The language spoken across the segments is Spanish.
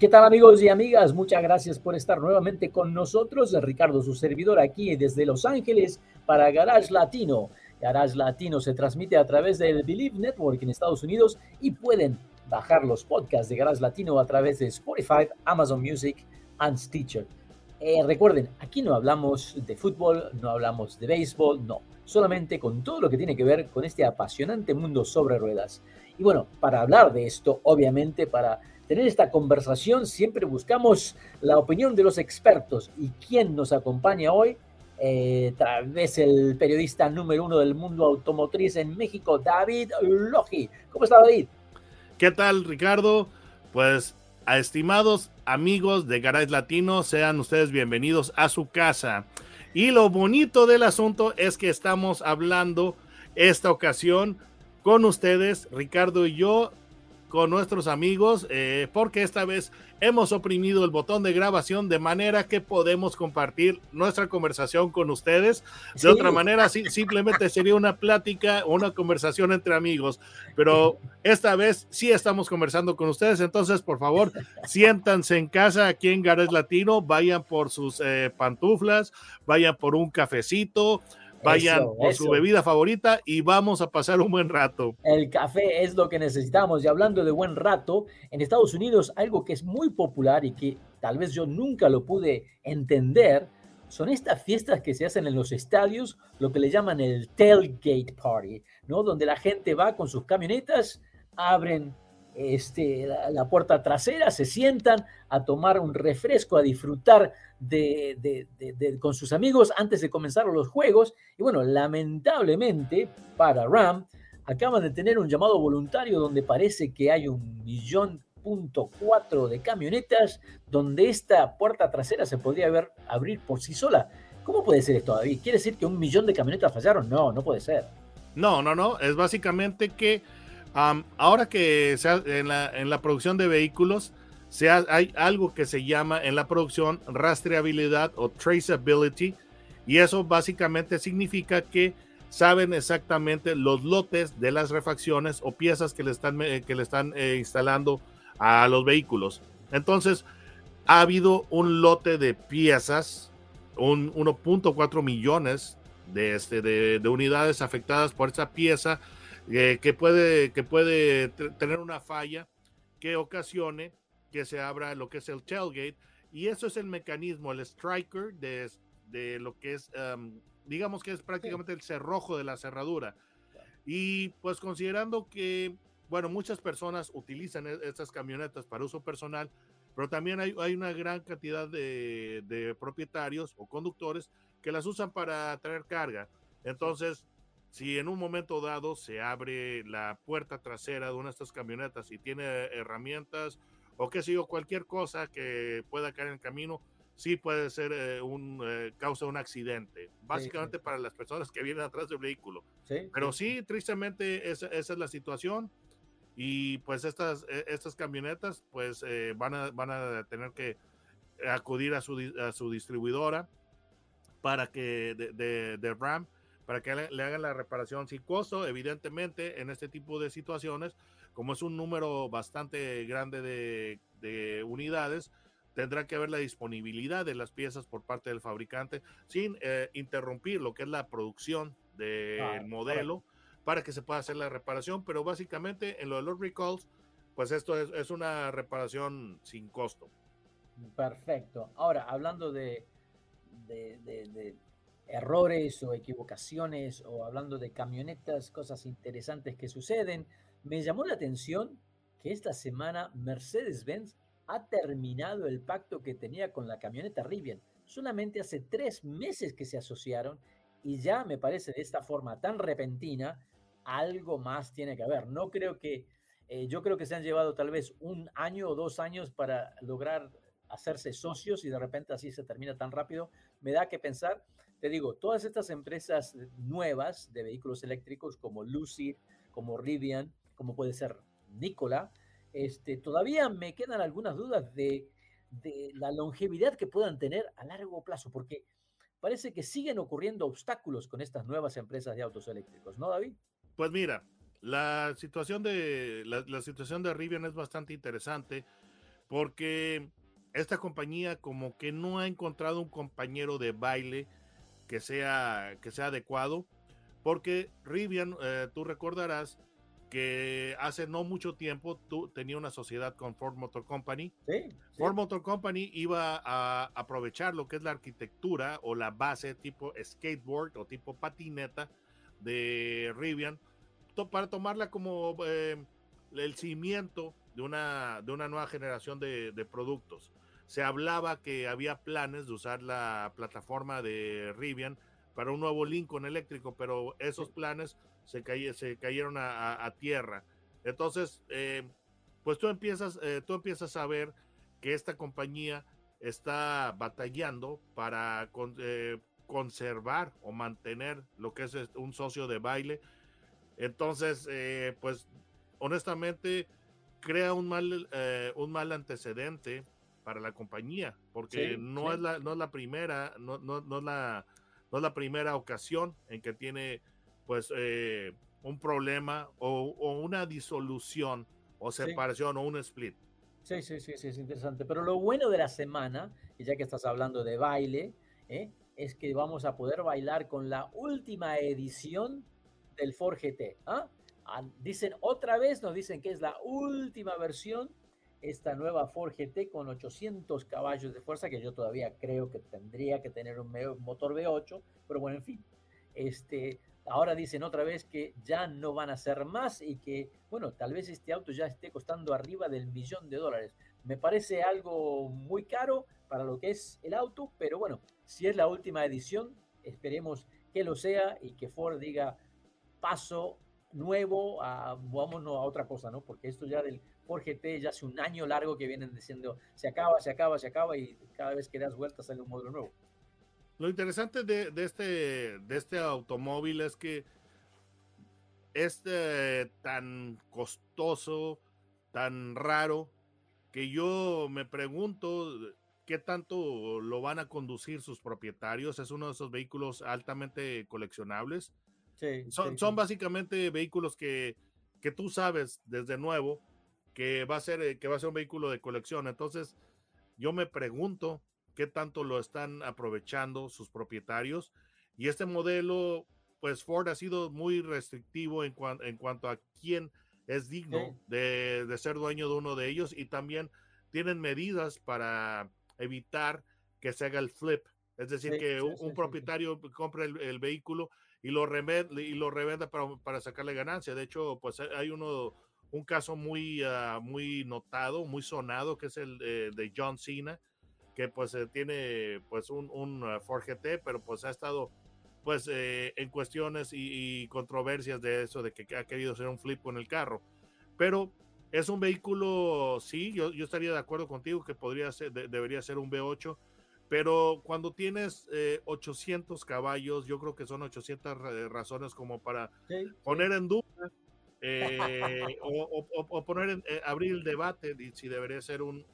¿Qué tal amigos y amigas? Muchas gracias por estar nuevamente con nosotros. Ricardo, su servidor aquí desde Los Ángeles para Garage Latino. Garage Latino se transmite a través del Believe Network en Estados Unidos y pueden bajar los podcasts de Garage Latino a través de Spotify, Amazon Music and Stitcher. Eh, recuerden, aquí no hablamos de fútbol, no hablamos de béisbol, no, solamente con todo lo que tiene que ver con este apasionante mundo sobre ruedas. Y bueno, para hablar de esto, obviamente, para tener esta conversación, siempre buscamos la opinión de los expertos. ¿Y quién nos acompaña hoy? eh, tal vez el periodista número uno del mundo automotriz en México, David Logi. ¿Cómo está David? ¿Qué tal, Ricardo? Pues, a estimados amigos de Garage Latino, sean ustedes bienvenidos a su casa. Y lo bonito del asunto es que estamos hablando esta ocasión con ustedes, Ricardo y yo, con nuestros amigos, eh, porque esta vez hemos oprimido el botón de grabación de manera que podemos compartir nuestra conversación con ustedes. De Sí. otra manera, sí, simplemente sería una plática o una conversación entre amigos, pero esta vez sí estamos conversando con ustedes. Entonces, por favor, siéntanse en casa aquí en Garage Latino, vayan por sus eh, pantuflas, vayan por un cafecito. Vayan Eso, por su bebida favorita y vamos a pasar un buen rato. El café es lo que necesitamos. Y hablando de buen rato, en Estados Unidos algo que es muy popular y que tal vez yo nunca lo pude entender, son estas fiestas que se hacen en los estadios, lo que le llaman el tailgate party, ¿no? Donde la gente va con sus camionetas, abren este, la, puerta trasera, se sientan a tomar un refresco, a disfrutar de- con sus amigos antes de comenzar los juegos. Y bueno, lamentablemente para Ram, acaban de tener un llamado voluntario donde parece que hay un millón punto cuatro de camionetas donde esta puerta trasera se podría ver, abrir por sí sola. ¿Cómo puede ser esto, David? ¿Quiere decir que un millón de camionetas fallaron? No, no puede ser. No, no, no. Es básicamente que am, ahora que en, la, en la producción de vehículos se ha- hay algo que se llama en la producción rastreabilidad o traceability y eso básicamente significa que saben exactamente los lotes de las refacciones o piezas que le están, eh, que le están eh, instalando a los vehículos. Entonces, ha habido un lote de piezas, un 1.4 millones de, este, de, de unidades afectadas por esa pieza eh, que puede, que puede tener una falla que ocasione que se abra lo que es el tailgate y eso es el mecanismo, el striker de, de lo que es, um, digamos que es prácticamente el cerrojo de la cerradura. Y pues considerando que, bueno, muchas personas utilizan e- estas camionetas para uso personal, pero también hay, hay una gran cantidad de, de propietarios o conductores que las usan para traer carga. Entonces, si en un momento dado se abre la puerta trasera de una de estas camionetas y tiene herramientas o qué sé yo, cualquier cosa que pueda caer en el camino, sí puede ser eh, un eh, causa un accidente, básicamente para las personas que vienen atrás del vehículo. ¿Sí? Pero sí, tristemente esa, esa es la situación y pues estas, eh, estas camionetas pues eh, van, a, van a tener que acudir a su, a su distribuidora para que de, de- de RAM para que le, le hagan la reparación sin costo, evidentemente en este tipo de situaciones, como es un número bastante grande de, de unidades, tendrá que haber la disponibilidad de las piezas por parte del fabricante sin eh, interrumpir lo que es la producción del modelo para que se pueda hacer la reparación, pero básicamente en lo de los recalls, pues esto es, es una reparación sin costo. Perfecto. Ahora, hablando de, de, errores o equivocaciones o hablando de camionetas, cosas interesantes que suceden, me llamó la atención que esta semana Mercedes-Benz ha terminado el pacto que tenía con la camioneta Rivian. Solamente hace tres meses que se asociaron y ya me parece de esta forma tan repentina, algo más tiene que haber. No creo que, eh, yo creo que se han llevado tal vez un año o dos años para lograr hacerse socios y de repente así se termina tan rápido, me da que pensar, te digo, todas estas empresas nuevas de vehículos eléctricos como Lucid, como Rivian, como puede ser Nikola, este, todavía me quedan algunas dudas de, de la longevidad que puedan tener a largo plazo, porque parece que siguen ocurriendo obstáculos con estas nuevas empresas de autos eléctricos, ¿no, David? Pues mira, la situación de la, la situación de Rivian es bastante interesante porque esta compañía como que no ha encontrado un compañero de baile que sea, que sea adecuado, porque Rivian, eh, tú recordarás que hace no mucho tiempo tú tenía una sociedad con Ford Motor Company. Ford Motor Company iba a aprovechar lo que es la arquitectura o la base tipo skateboard o tipo patineta de Rivian para tomarla como eh, el cimiento de una, de una nueva generación de, de productos se hablaba que había planes de usar la plataforma de Rivian para un nuevo Lincoln eléctrico, pero esos planes se, se cayeron a, tierra. Entonces, eh, pues tú empiezas, eh, tú empiezas a ver que esta compañía está batallando para eh, conservar o mantener lo que es un socio de baile. Entonces, pues honestamente, crea un mal, un mal antecedente para la compañía, porque no, Es la, no es la primera, no, no, no, es la, no es la primera ocasión en que tiene pues eh, un problema o, una disolución o separación o un split. Sí, sí, sí, sí, es interesante. Pero lo bueno de la semana, y ya que estás hablando de baile, ¿eh? es que vamos a poder bailar con la última edición del Ford GT. ¿ah? ¿ah? Dicen otra vez, nos dicen que es la última versión esta nueva Ford GT con 800 caballos de fuerza, que yo todavía creo que tendría que tener un motor V8, pero bueno, en fin. Este, ahora dicen otra vez que ya no van a ser más y que, bueno, tal vez este auto ya esté costando arriba del millón de dólares. Me parece algo muy caro para lo que es el auto, pero bueno, si es la última edición, esperemos que lo sea y que Ford diga paso nuevo, a, vámonos a otra cosa, ¿no? Porque esto ya del Ford GT ya hace un año largo que vienen diciendo se acaba, se acaba, se acaba y cada vez que das vueltas sale un modelo nuevo. Lo interesante de, este, de este automóvil es que es eh, tan costoso, tan raro, que yo me pregunto qué tanto lo van a conducir sus propietarios. Es uno de esos vehículos altamente coleccionables. son, son básicamente vehículos que, que tú sabes desde nuevo que va a ser, eh, que va a ser un vehículo de colección. Entonces, yo me pregunto qué tanto lo están aprovechando sus propietarios. Y este modelo, pues Ford ha sido muy restrictivo en, en cuanto a quién es digno de, ser dueño de uno de ellos y también tienen medidas para evitar que se haga el flip. Es decir, que un, propietario compre el, vehículo y lo, revenda, y lo revenda para, para sacarle ganancia. De hecho, pues hay uno un caso muy, ah, muy notado, muy sonado, que es el de John Cena, que pues eh, tiene pues un, un uh, Ford GT, pero pues ha estado pues eh, en cuestiones y, controversias de eso, de que ha querido hacer un flip con el carro. Pero es un vehículo, sí, yo, yo estaría de acuerdo contigo que podría ser, debería ser un V8, pero cuando tienes 800 eh, caballos, yo creo que son 800 razones como para poner en duda eh, o, poner en, eh, abrir el debate de si debería ser un,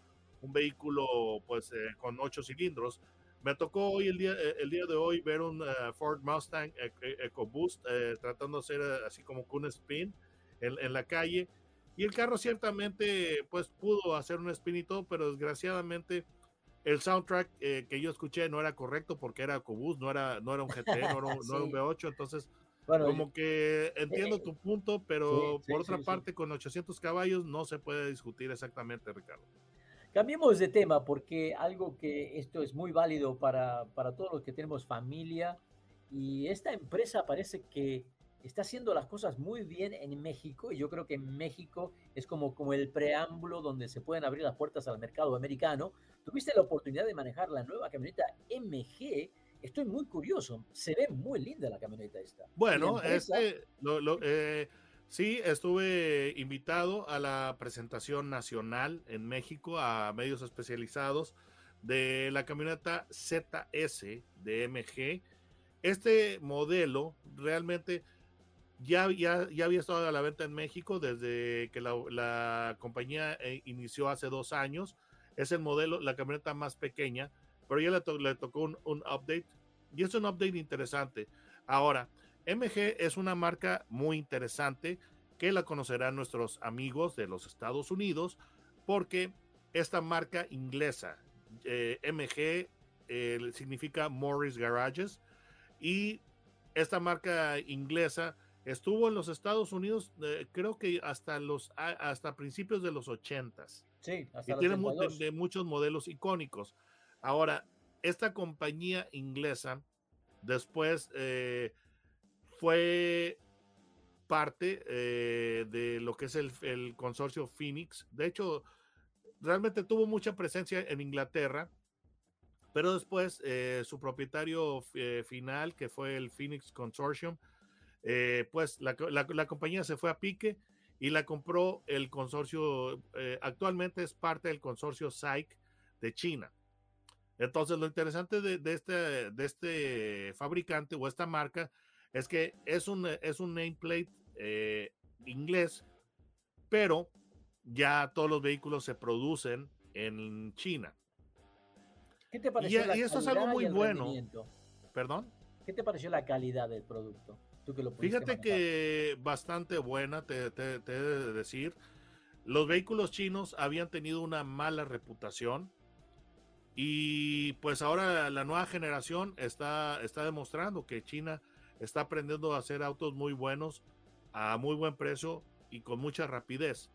un vehículo pues eh, con ocho cilindros. Me tocó hoy el día, el día de hoy ver un Ford Mustang e, e, EcoBoost tratando de hacer así como un spin en, en, la calle. Y el carro ciertamente pues pudo hacer un spin y todo, pero desgraciadamente el soundtrack que yo escuché no era correcto porque era EcoBoost, no era, no era un GT, no era un, no era un V8, entonces como que entiendo eh, tu punto, pero por otra parte, con 800 caballos no se puede discutir exactamente, Ricardo. Cambiemos de tema porque algo que esto es muy válido para, para todos los que tenemos familia y esta empresa parece que está haciendo las cosas muy bien en México y yo creo que México es como, como el preámbulo donde se pueden abrir las puertas al mercado americano. Tuviste la oportunidad de manejar la nueva camioneta MG. Estoy muy curioso. Se ve muy linda la camioneta esta. Bueno, este, lo, eh, Sí, estuve invitado a la presentación nacional en México a medios especializados de la camioneta ZS de MG. Este modelo realmente ya, ya, ya había estado a la venta en México desde que la, compañía eh, inició hace dos años. Es el modelo, la camioneta más pequeña, pero ya le, le tocó un, un update y es un update interesante. Ahora, MG es una marca muy interesante que la conocerán nuestros amigos de los Estados Unidos porque esta marca inglesa, eh, MG, eh, significa Morris Garages y esta marca inglesa estuvo en los Estados Unidos eh, creo que hasta los hasta principios de los 80s. Sí, hasta y tiene de, muchos modelos icónicos. Ahora, esta compañía inglesa después fue parte eh, de lo que es el, consorcio Phoenix. De hecho, realmente tuvo mucha presencia en Inglaterra, pero después eh, su propietario eh, final, que fue el Phoenix Consortium, pues la, compañía se fue a pique y la compró el consorcio, actualmente es parte del consorcio SAIC de China. Entonces, lo interesante de, este, de este fabricante o esta marca es que es un, es un nameplate eh, inglés, pero ya todos los vehículos se producen en China. ¿Qué te pareció? Y, eso es algo muy bueno. ¿Perdón? ¿Qué te pareció la calidad del producto? Fíjate que bastante buena, te, te, he de decir. Los vehículos chinos habían tenido una mala reputación y pues ahora la nueva generación está, está demostrando que China está aprendiendo a hacer autos muy buenos a muy buen precio y con mucha rapidez.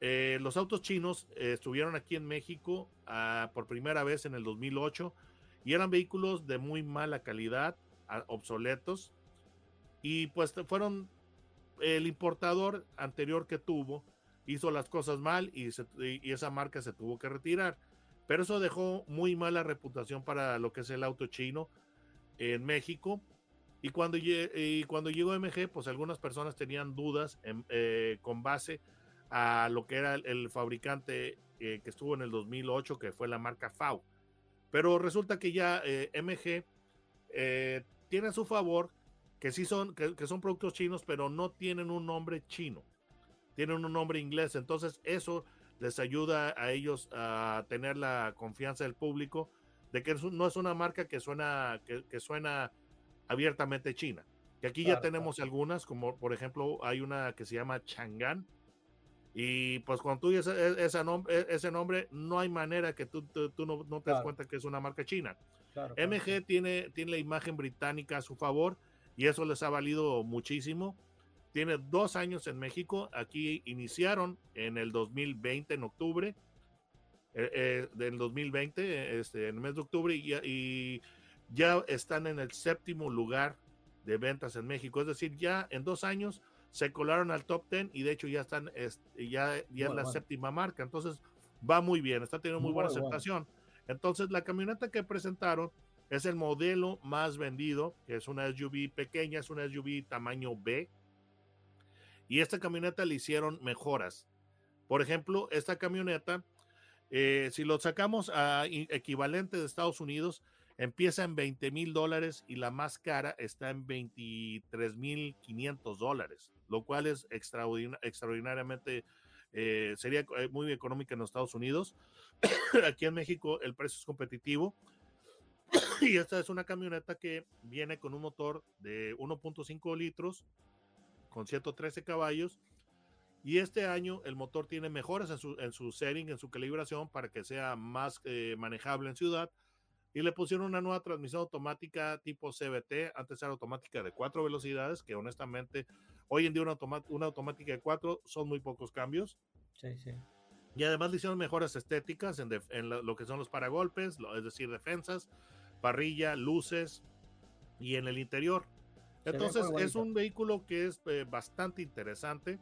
Eh, los autos chinos eh, estuvieron aquí en México ah, por primera vez en el 2008 y eran vehículos de muy mala calidad, ah, obsoletos, y pues fueron el importador anterior que tuvo hizo las cosas mal y, y esa marca se tuvo que retirar. Pero eso dejó muy mala reputación para lo que es el auto chino en México y cuando, y cuando llegó MG, pues algunas personas tenían dudas eh, con base a lo que era el, fabricante eh, que estuvo en el 2008, que fue la marca FAU. Pero resulta que ya eh, MG tiene a su favor que sí son, que, son productos chinos, pero no tienen un nombre chino, tienen un nombre inglés. Entonces eso les ayuda a ellos a tener la confianza del público de que no es una marca que suena, que, que suena abiertamente China. Que aquí ya tenemos algunas, como por ejemplo hay una que se llama Chang'an. Y pues cuando tú dices e, ese, e, ese nombre, no hay manera que tú, tú, no, no, te das cuenta que es una marca china. MG Tiene, tiene la imagen británica a su favor y eso les ha valido muchísimo. Tiene dos años en México. Aquí iniciaron en el 2020, en octubre eh, eh, del 2020, este, en el mes de octubre, y, y ya están en el séptimo lugar de ventas en México. Es decir, ya en dos años se colaron al top ten y de hecho ya están, ya, ya es la séptima marca. Entonces va muy bien, está teniendo muy, buena aceptación. Entonces la camioneta que presentaron es el modelo más vendido, que es una SUV pequeña, es una SUV tamaño B. Y esta camioneta le hicieron mejoras. Por ejemplo, esta camioneta, eh, si lo sacamos a equivalente de Estados Unidos, Empieza en 20 mil dólares y la más cara está en 23 mil 500 dólares, lo cual es extraordinariamente, eh, sería eh, muy económica en los Estados Unidos. Aquí en México el precio es competitivo. y esta es una camioneta que viene con un motor de 1.5 litros, con 113 caballos. Y este año el motor tiene mejoras en su, en su setting, en su calibración, para que sea más eh, manejable en ciudad y le pusieron una nueva transmisión automática tipo CBT, antes era automática de cuatro velocidades, que honestamente hoy en día una, una automática de cuatro son muy pocos cambios. Sí, sí. Y además le hicieron mejoras estéticas en, en lo, lo, que son los paragolpes, es decir, defensas, parrilla, luces y en el interior. Entonces es un vehículo que es eh, bastante interesante,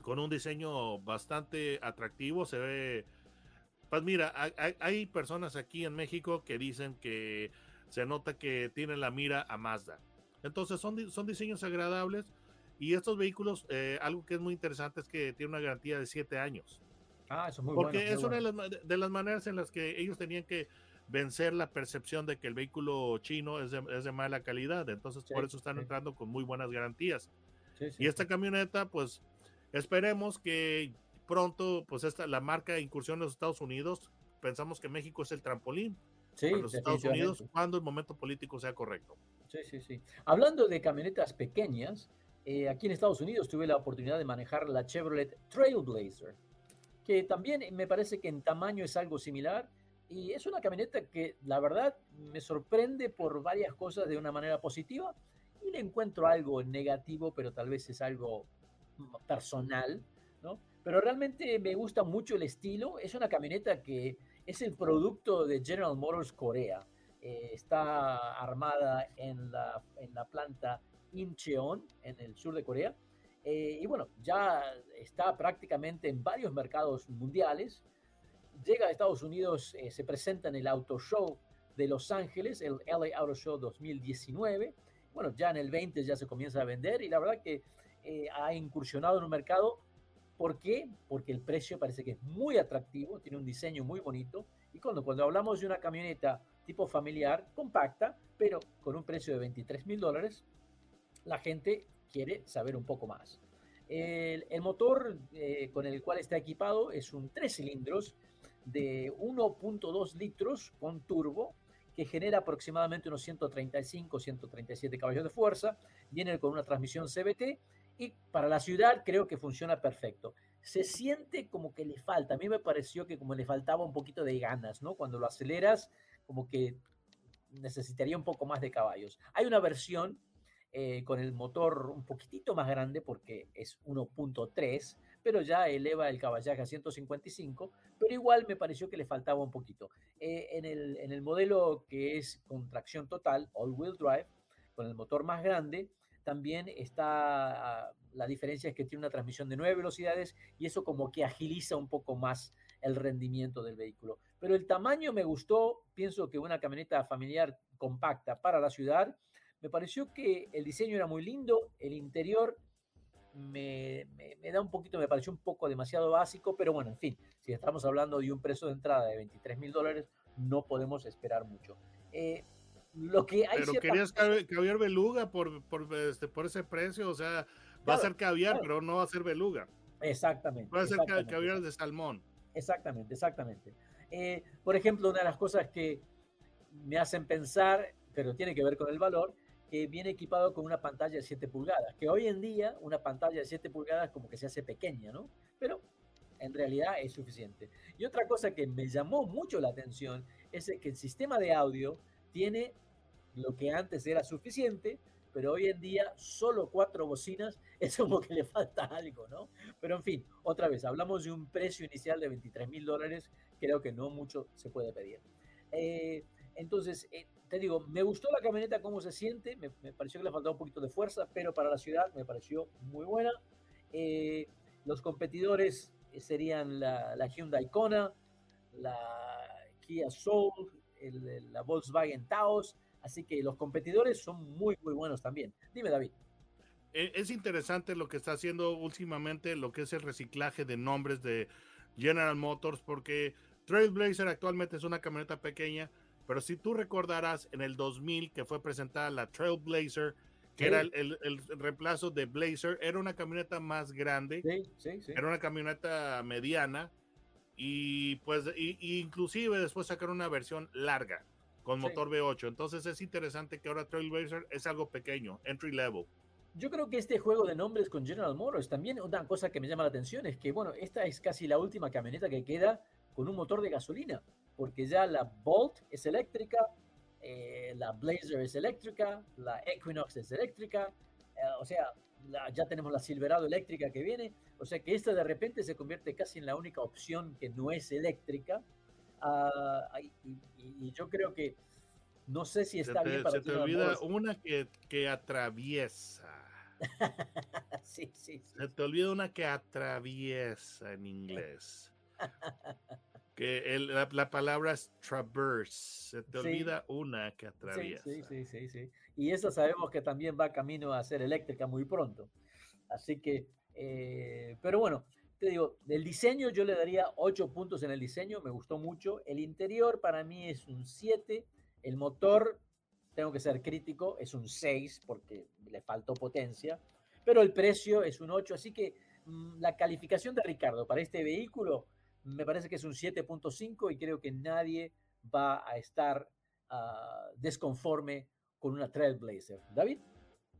con un diseño bastante atractivo, se ve... Pues mira, hay, hay personas aquí en México que dicen que se nota que tiene la mira a Mazda. Entonces son, son diseños agradables y estos vehículos, eh, algo que es muy interesante es que tiene una garantía de 7 años. Ah, eso es muy Porque bueno, es una de las, de las, maneras en las que ellos tenían que vencer la percepción de que el vehículo chino es de, es de mala calidad. Entonces, sí, por eso están sí. entrando con muy buenas garantías. Sí, y esta camioneta, pues, esperemos que pronto, pues, esta, la marca incursión en los Estados Unidos, pensamos que México es el trampolín para los Estados Unidos cuando el momento político sea correcto. Sí, sí, sí. Hablando de camionetas pequeñas, eh, aquí en Estados Unidos tuve la oportunidad de manejar la Chevrolet Trailblazer, que también me parece que en tamaño es algo similar y es una camioneta que la verdad me sorprende por varias cosas de una manera positiva y le encuentro algo negativo, pero tal vez es algo personal, ¿no? Pero realmente me gusta mucho el estilo. Es una camioneta que es el producto de General Motors Corea. Eh, está armada en la, en la planta Incheon, en el sur de Corea. Eh, y bueno, ya está prácticamente en varios mercados mundiales. Llega a Estados Unidos, eh, se presenta en el Auto Show de Los Ángeles, el LA Auto Show 2019. Bueno, ya en el 20 ya se comienza a vender y la verdad que eh, ha incursionado en un mercado. ¿Por qué? Porque el precio parece que es muy atractivo, tiene un diseño muy bonito. Y cuando, cuando hablamos de una camioneta tipo familiar, compacta, pero con un precio de 23 mil dólares, la gente quiere saber un poco más. El, el motor eh, con el cual está equipado es un 3 cilindros de 1.2 litros con turbo que genera aproximadamente unos 135, 137 caballos de fuerza. Viene con una transmisión CBT y para la ciudad creo que funciona perfecto. Se siente como que le falta, a mí me pareció que como le faltaba un poquito de ganas, ¿no? Cuando lo aceleras, como que necesitaría un poco más de caballos. Hay una versión eh, con el motor un poquitito más grande porque es 1.3, pero ya eleva el caballaje a 155, pero igual me pareció que le faltaba un poquito. Eh, en, el, en, el, modelo que es con tracción total, all-wheel drive, con el motor más grande, también está, la diferencia es que tiene una transmisión de 9 velocidades y eso como que agiliza un poco más el rendimiento del vehículo. Pero el tamaño me gustó, pienso que una camioneta familiar compacta para la ciudad, me pareció que el diseño era muy lindo, el interior me, me, me, da un poquito, me pareció un poco demasiado básico, pero bueno, en fin, si estamos hablando de un precio de entrada de 23 mil dólares, no podemos esperar mucho. Eh, lo que hay pero querías caviar beluga por, por, este, por ese precio, o sea, va claro, a ser caviar, claro. pero no va a ser beluga. Exactamente. Va a ser caviar de salmón. Exactamente, exactamente. Eh, por ejemplo, una de las cosas que me hacen pensar, pero tiene que ver con el valor, que viene equipado con una pantalla de 7 pulgadas, que hoy en día una pantalla de 7 pulgadas como que se hace pequeña, ¿no? Pero en realidad es suficiente. Y otra cosa que me llamó mucho la atención es que el sistema de audio tiene lo que antes era suficiente, pero hoy en día solo cuatro bocinas es como que le falta algo, ¿no? Pero en fin, otra vez, hablamos de un precio inicial de 23 mil dólares, creo que no mucho se puede pedir. Eh, entonces, eh, te digo, me gustó la camioneta, cómo se siente, me, pareció que le faltaba un poquito de fuerza, pero para la ciudad me pareció muy buena. Eh, los competidores serían la, la, Hyundai Kona, la Kia Soul, el, la Volkswagen Taos, así que los competidores son muy, muy buenos también. Dime, David. Eh, Es interesante lo que está haciendo últimamente, lo que es el reciclaje de nombres de General Motors, porque Trailblazer actualmente es una camioneta pequeña, pero si tú recordarás en el 2000 que fue presentada la Trailblazer, que sí. era el, el, el, reemplazo de Blazer, era una camioneta más grande, sí, sí, era una camioneta mediana y pues y, y inclusive después sacaron una versión larga con motor V8. Entonces es interesante que ahora Trailblazer es algo pequeño, entry level. Yo creo que este juego de nombres con General Motors también una cosa que me llama la atención es que bueno, esta es casi la última camioneta que queda con un motor de gasolina porque ya la Bolt es eléctrica, eh, la Blazer es eléctrica, la Equinox es eléctrica, eh, o sea, ya tenemos la Silverado eléctrica que viene, o sea que esta de repente se convierte casi en la única opción que no es eléctrica. Ah, y, yo creo que no sé si está bien para Se te olvida una que, que atraviesa. sí, sí, sí, Se te olvida una que atraviesa en inglés. que la, palabra es traverse. Se te olvida una que atraviesa. Sí, sí, sí, sí, Y esa sabemos que también va camino a ser eléctrica muy pronto. Así que, eh, pero bueno, te digo, del diseño yo le daría 8 puntos en el diseño, me gustó mucho. El interior para mí es un 7. El motor, tengo que ser crítico, es un 6 porque le faltó potencia. Pero el precio es un 8. Así que mm, la calificación de Ricardo para este vehículo me parece que es un 7.5 y creo que nadie va a estar uh, desconforme con una Trailblazer. David.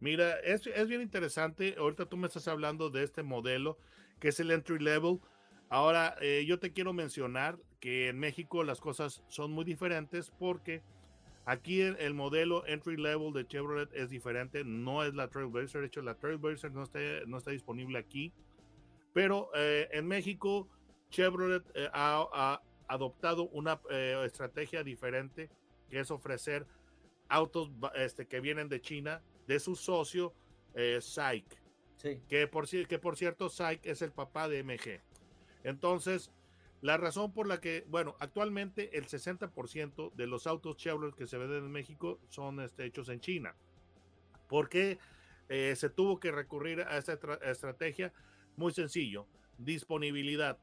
Mira, es, es, bien interesante. Ahorita tú me estás hablando de este modelo que es el entry level. Ahora, eh, yo te quiero mencionar que en México las cosas son muy diferentes porque aquí el, el, modelo entry level de Chevrolet es diferente. No es la Trailblazer. De hecho, la Trailblazer no está, no está disponible aquí. Pero eh, en México Chevrolet eh, ha, adoptado una eh, estrategia diferente, que es ofrecer autos este, que vienen de China, de su socio eh, SAIC. Que, por, que por cierto, SAIC es el papá de MG. Entonces, la razón por la que, bueno, actualmente el 60% de los autos Chevrolet que se venden en México son este, hechos en China. ¿Por qué se tuvo que recurrir a esta estrategia? Muy sencillo, disponibilidad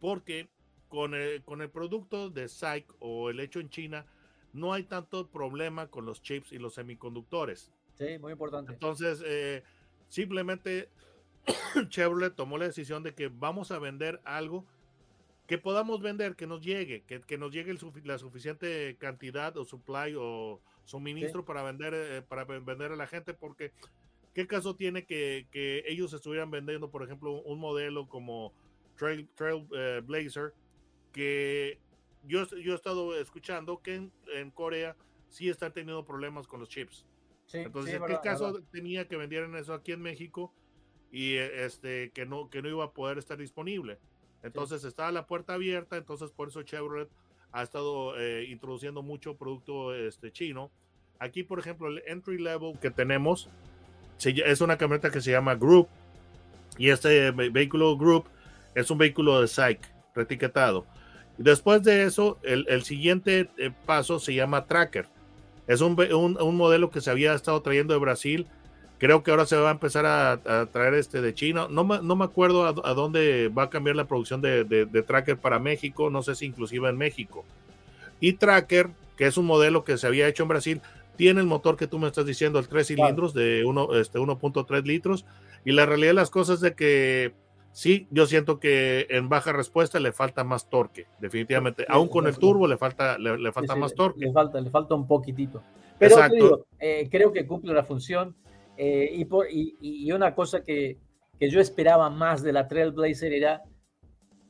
porque con el, con el producto de SAIC o el hecho en China, no hay tanto problema con los chips y los semiconductores. Sí, muy importante. Entonces, eh, simplemente Chevrolet tomó la decisión de que vamos a vender algo que podamos vender, que nos llegue, que, que nos llegue la suficiente cantidad o supply o suministro para vender eh, para vender a la gente, porque qué caso tiene que, que ellos estuvieran vendiendo, por ejemplo, un modelo como Trail, eh, Blazer, que yo, yo he estado escuchando que en, Corea sí están teniendo problemas con los chips. Entonces, ¿en qué caso tenía que vendieran eso aquí en México y este que no, que no iba a poder estar disponible? Entonces estaba la puerta abierta, entonces por eso Chevrolet ha estado eh, introduciendo mucho producto este, chino. Aquí, por ejemplo, el entry level que tenemos es una camioneta que se llama Group y este vehículo Group es un vehículo de SAIC retiquetado. Después de eso, el, siguiente eh, paso se llama Tracker. Es un, modelo que se había estado trayendo de Brasil. Creo que ahora se va a empezar a, traer este de China. No me, no me acuerdo a, dónde va a cambiar la producción de, Tracker para México. No sé si inclusive en México. Y Tracker, que es un modelo que se había hecho en Brasil, tiene el motor que tú me estás diciendo, el 3 cilindros de 1.3 este, litros. Y la realidad de las cosas es de que Sí, yo siento que en baja respuesta le falta más torque, definitivamente. Aún con el turbo le falta, le, falta más torque. Le falta, le falta un poquitito. Pero eh, creo que cumple la función. Eh, y, por, y, una cosa que, que, yo esperaba más de la Trailblazer era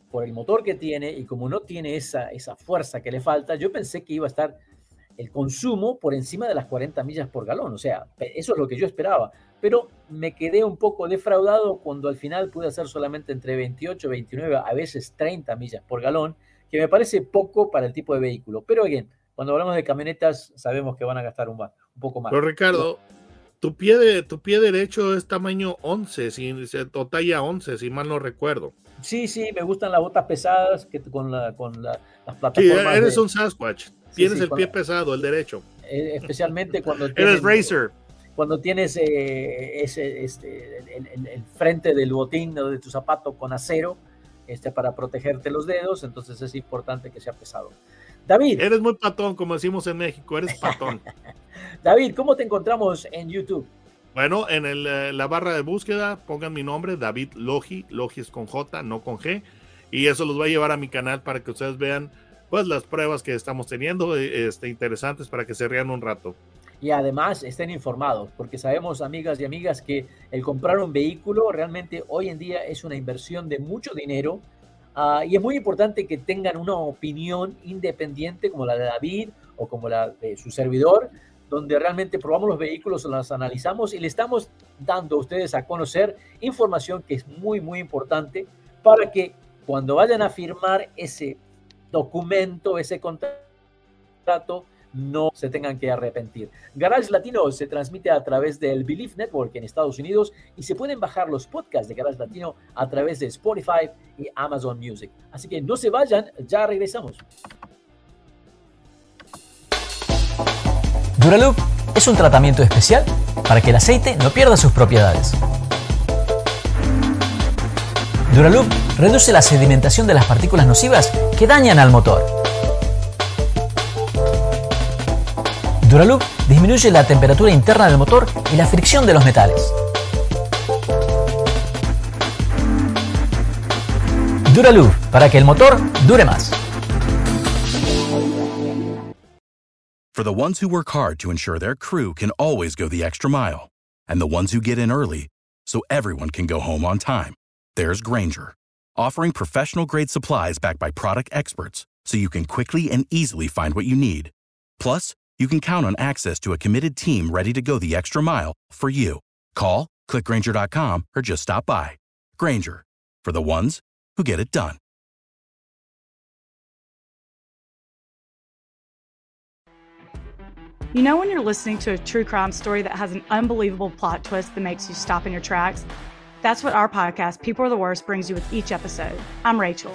por el motor que tiene y como no tiene esa, esa fuerza que le falta, yo pensé que iba a estar el consumo por encima de las 40 millas por galón. O sea, eso es lo que yo esperaba pero me quedé un poco defraudado cuando al final pude hacer solamente entre 28, 29, a veces 30 millas por galón, que me parece poco para el tipo de vehículo. Pero bien, cuando hablamos de camionetas sabemos que van a gastar un, un poco más. Pero Ricardo, tu pie, de, tu pie derecho es tamaño 11, si, o talla 11, si mal no recuerdo. Sí, sí, me gustan las botas pesadas que con, la, con la, las plataformas. Sí, eres un Sasquatch. Tienes el pie pesado, el derecho. Eh, especialmente cuando... eres racer cuando tienes eh, ese, este, el, frente del botín o de tu zapato con acero este, para protegerte los dedos, entonces es importante que sea pesado. David. Eres muy patón, como decimos en México, eres patón. David, ¿cómo te encontramos en YouTube? Bueno, en eh, la barra de búsqueda pongan mi nombre, David Logi, Logi es con J, no con G, y eso los va a llevar a mi canal para que ustedes vean pues las pruebas que estamos teniendo, eh, este, interesantes para que se rían un rato y además estén informados, porque sabemos, amigas y amigas, que el comprar un vehículo realmente hoy en día es una inversión de mucho dinero ah, y es muy importante que tengan una opinión independiente como la de David o como la de su servidor donde realmente probamos los vehículos, los analizamos y le estamos dando a ustedes a conocer información que es muy, muy importante para que cuando vayan a firmar ese documento, ese contrato, no se tengan que arrepentir. Garage Latino se transmite a través del Belief Network en Estados Unidos y se pueden bajar los podcasts de Garage Latino a través de Spotify y Amazon Music. Así que no se vayan, ya regresamos. Duraloop es un tratamiento especial para que el aceite no pierda sus propiedades. Duraloop reduce la sedimentación de las partículas nocivas que dañan al motor. Duraloop disminuye la temperatura interna del motor y la fricción de los metales. Duraloop para que el motor dure más. For the ones who work hard to ensure their crew can always go the extra mile, and the ones who get in early so everyone can go home on time, there's Granger, offering professional grade supplies backed by product experts so you can quickly and easily find what you need. Plus, you can count on access to a committed team ready to go the extra mile for you. Call, clickgranger.com, or just stop by. Granger, for the ones who get it done. You know, when you're listening to a true crime story that has an unbelievable plot twist that makes you stop in your tracks? That's what our podcast, People Are the Worst, brings you with each episode. I'm Rachel.